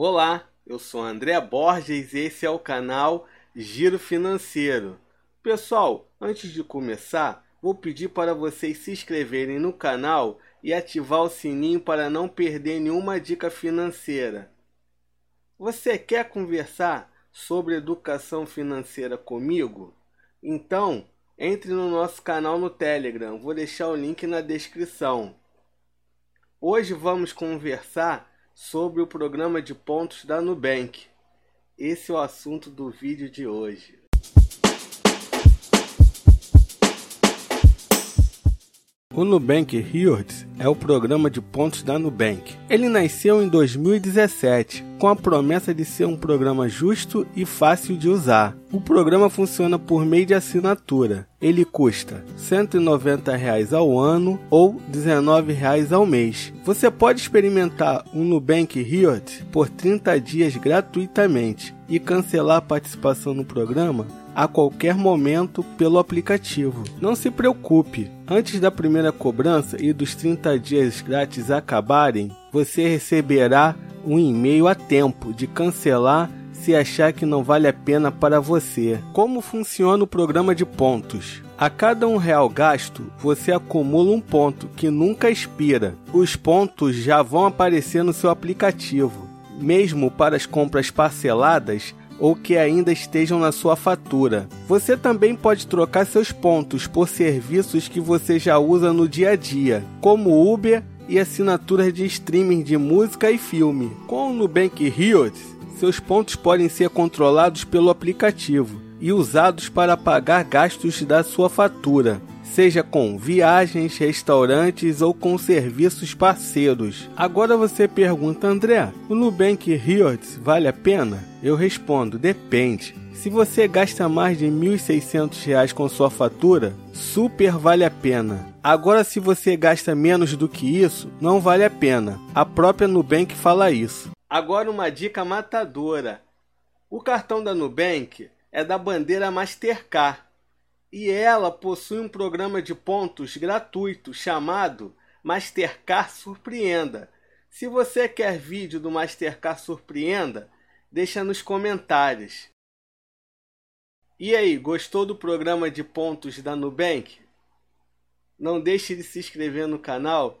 Olá, eu sou André Borges e esse é o canal Giro Financeiro. Pessoal, antes de começar, vou pedir para vocês se inscreverem no canal e ativar o sininho para não perder nenhuma dica financeira. Você quer conversar sobre educação financeira comigo? Então, entre no nosso canal no Telegram, vou deixar o link na descrição. Hoje vamos conversar sobre o programa de pontos da Nubank. Esse é o assunto do vídeo de hoje. O Nubank Rewards é o programa de pontos da Nubank. Ele nasceu em 2017 com a promessa de ser um programa justo e fácil de usar. O programa funciona por meio de assinatura. Ele custa 190 reais ao ano ou 19 reais ao mês. Você pode experimentar o Nubank Rewards por 30 dias gratuitamente e cancelar a participação no programa a qualquer momento pelo aplicativo. Não se preocupe, antes da primeira cobrança e dos 30 dias grátis acabarem, você receberá um e-mail a tempo de cancelar se achar que não vale a pena para você. Como funciona o programa de pontos? A cada um real gasto, você acumula um ponto que nunca expira. Os pontos já vão aparecer no seu aplicativo. Mesmo para as compras parceladas, ou que ainda estejam na sua fatura. Você também pode trocar seus pontos por serviços que você já usa no dia a dia, como Uber e assinaturas de streaming de música e filme. Com o Nubank Rewards, seus pontos podem ser controlados pelo aplicativo e usados para pagar gastos da sua fatura seja com viagens, restaurantes ou com serviços parceiros. Agora você pergunta, André, o Nubank Rewards vale a pena? Eu respondo, depende. Se você gasta mais de R$ 1.600 com sua fatura, super vale a pena. Agora, se você gasta menos do que isso, não vale a pena. A própria Nubank fala isso. Agora, uma dica matadora: o cartão da Nubank é da bandeira Mastercard e ela possui um programa de pontos gratuito chamado Mastercard Surpreenda. Se você quer vídeo do Mastercard Surpreenda, deixa nos comentários. E aí, gostou do programa de pontos da Nubank? Não deixe de se inscrever no canal